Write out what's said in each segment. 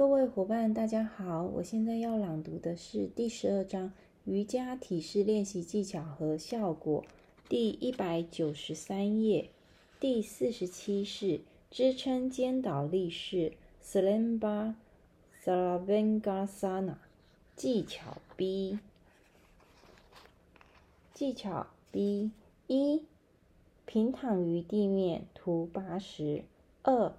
各位伙伴，大家好！我现在要朗读的是第十二章瑜伽体式练习技巧和效果，第一百九十三页，第四十七式支撑肩倒立式 （Slamba Savangasana） 技巧 B。技巧 B 一，平躺于地面，图八十二。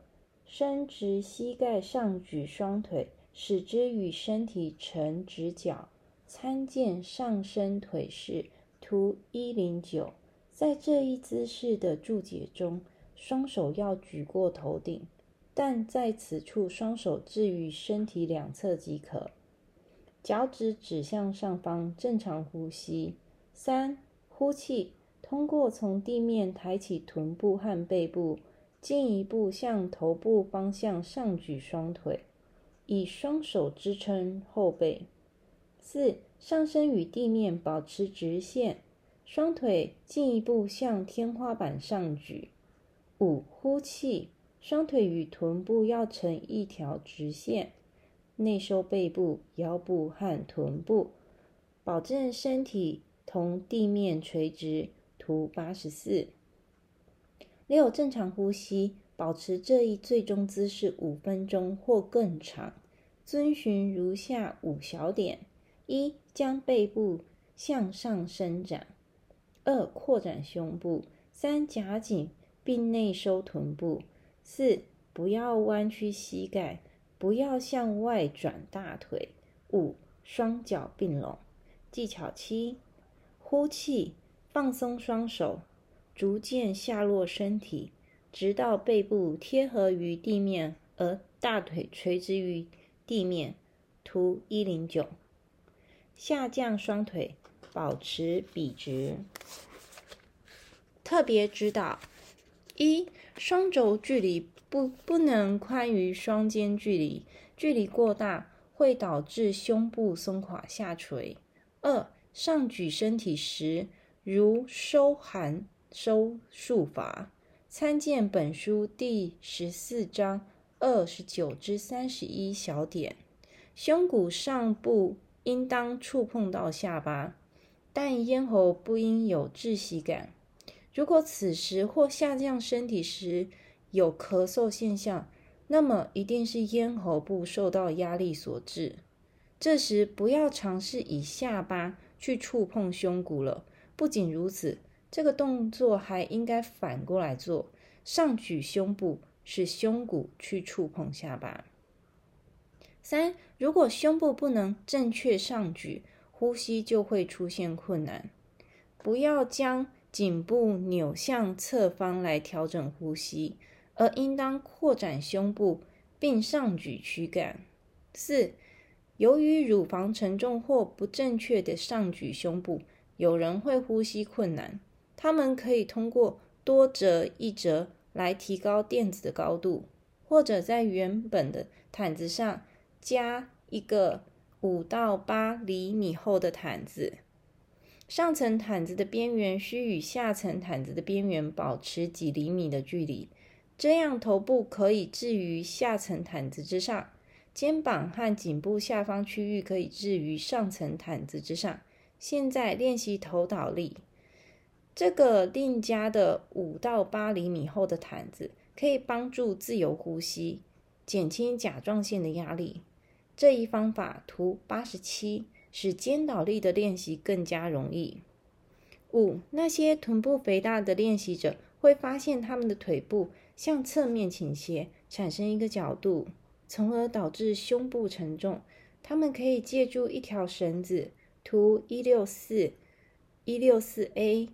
伸直膝盖，上举双腿，使之与身体成直角。参见上伸腿式图一零九。在这一姿势的注解中，双手要举过头顶，但在此处双手置于身体两侧即可。脚趾指向上方，正常呼吸。三，呼气，通过从地面抬起臀部和背部。进一步向头部方向上举双腿，以双手支撑后背。四，上身与地面保持直线，双腿进一步向天花板上举。五，呼气，双腿与臀部要成一条直线，内收背部、腰部和臀部，保证身体同地面垂直。图八十四。六，正常呼吸，保持这一最终姿势五分钟或更长。遵循如下五小点：一、将背部向上伸展；二、扩展胸部；三、夹紧并内收臀部；四、不要弯曲膝盖，不要向外转大腿；五、双脚并拢。技巧七：呼气，放松双手。逐渐下落身体，直到背部贴合于地面，而大腿垂直于地面。图一零九。下降双腿，保持笔直。特别指导：一、双肘距离不不能宽于双肩距离，距离过大会导致胸部松垮下垂。二、上举身体时，如收含。收束法，参见本书第十四章二十九至三十一小点。胸骨上部应当触碰到下巴，但咽喉不应有窒息感。如果此时或下降身体时有咳嗽现象，那么一定是咽喉部受到压力所致。这时不要尝试以下巴去触碰胸骨了。不仅如此。这个动作还应该反过来做，上举胸部，使胸骨去触碰下巴。三，如果胸部不能正确上举，呼吸就会出现困难。不要将颈部扭向侧方来调整呼吸，而应当扩展胸部并上举躯干。四，由于乳房沉重或不正确的上举胸部，有人会呼吸困难。他们可以通过多折一折来提高垫子的高度，或者在原本的毯子上加一个五到八厘米厚的毯子。上层毯子的边缘需与下层毯子的边缘保持几厘米的距离，这样头部可以置于下层毯子之上，肩膀和颈部下方区域可以置于上层毯子之上。现在练习头倒立。这个另加的五到八厘米厚的毯子可以帮助自由呼吸，减轻甲状腺的压力。这一方法图八十七使肩倒立的练习更加容易。五，那些臀部肥大的练习者会发现他们的腿部向侧面倾斜，产生一个角度，从而导致胸部沉重。他们可以借助一条绳子图一六四一六四 A。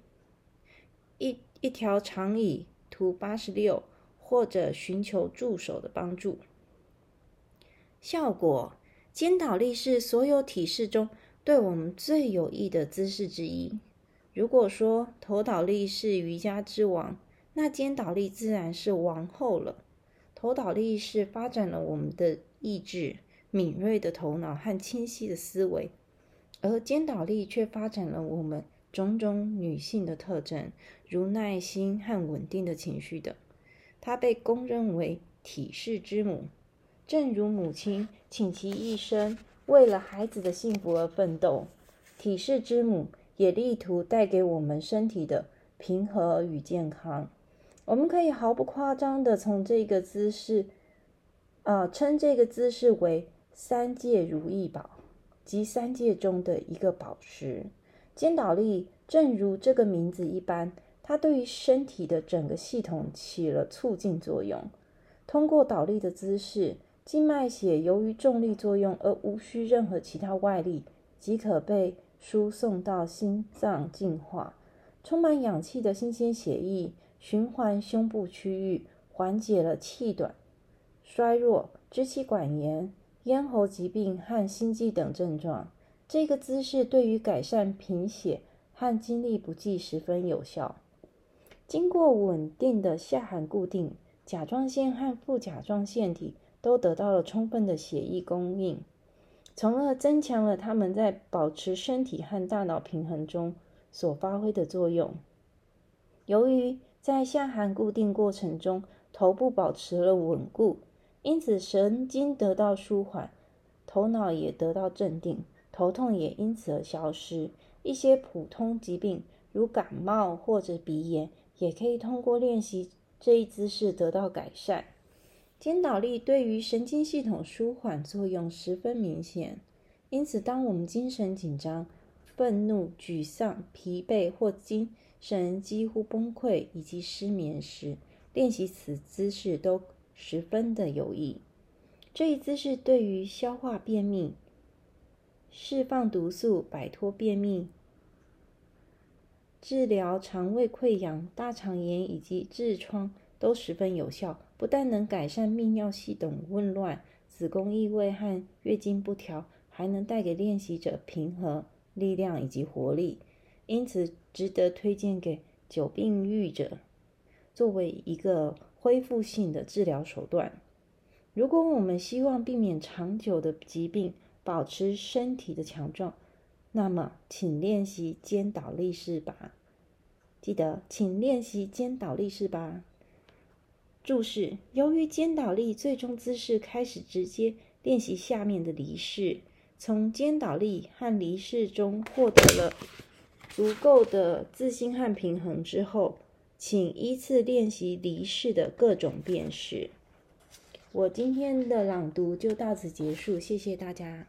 一一条长椅，图八十六，或者寻求助手的帮助。效果：肩倒立是所有体式中对我们最有益的姿势之一。如果说头倒立是瑜伽之王，那肩倒立自然是王后了。头倒立是发展了我们的意志、敏锐的头脑和清晰的思维，而肩倒立却发展了我们。种种女性的特征，如耐心和稳定的情绪等，她被公认为体式之母。正如母亲倾其一生为了孩子的幸福而奋斗，体式之母也力图带给我们身体的平和与健康。我们可以毫不夸张的从这个姿势，啊，称这个姿势为三界如意宝，即三界中的一个宝石。肩倒立，正如这个名字一般，它对于身体的整个系统起了促进作用。通过倒立的姿势，静脉血由于重力作用而无需任何其他外力，即可被输送到心脏净化，充满氧气的新鲜血液。循环胸部区域，缓解了气短、衰弱、支气管炎、咽喉疾病和心悸等症状。这个姿势对于改善贫血和精力不济十分有效。经过稳定的下颌固定，甲状腺和副甲状腺体都得到了充分的血液供应，从而增强了它们在保持身体和大脑平衡中所发挥的作用。由于在下颌固定过程中，头部保持了稳固，因此神经得到舒缓，头脑也得到镇定，头痛也因此而消失。一些普通疾病，如感冒或者鼻炎，也可以通过练习这一姿势得到改善。肩倒立对于神经系统舒缓作用十分明显，因此当我们精神紧张、愤怒、沮丧、疲惫或精神几乎崩溃以及失眠时，练习此姿势都十分的有益。这一姿势对于消化便秘、释放毒素、摆脱便秘、治疗肠胃溃疡、大肠炎以及痔疮都十分有效。不但能改善泌尿系统紊乱、子宫异位和月经不调，还能带给练习者平和、力量以及活力。因此，值得推荐给久病愈者，作为一个恢复性的治疗手段。如果我们希望避免长久的疾病，保持身体的强壮，那么请练习肩倒立式吧。记得，请练习肩倒立式吧。注释：由于肩倒立最终姿势开始直接练习下面的离式，从肩倒立和离式中获得了。足够的自信和平衡之后，请依次练习离式的各种变式。我今天的朗读就到此结束，谢谢大家。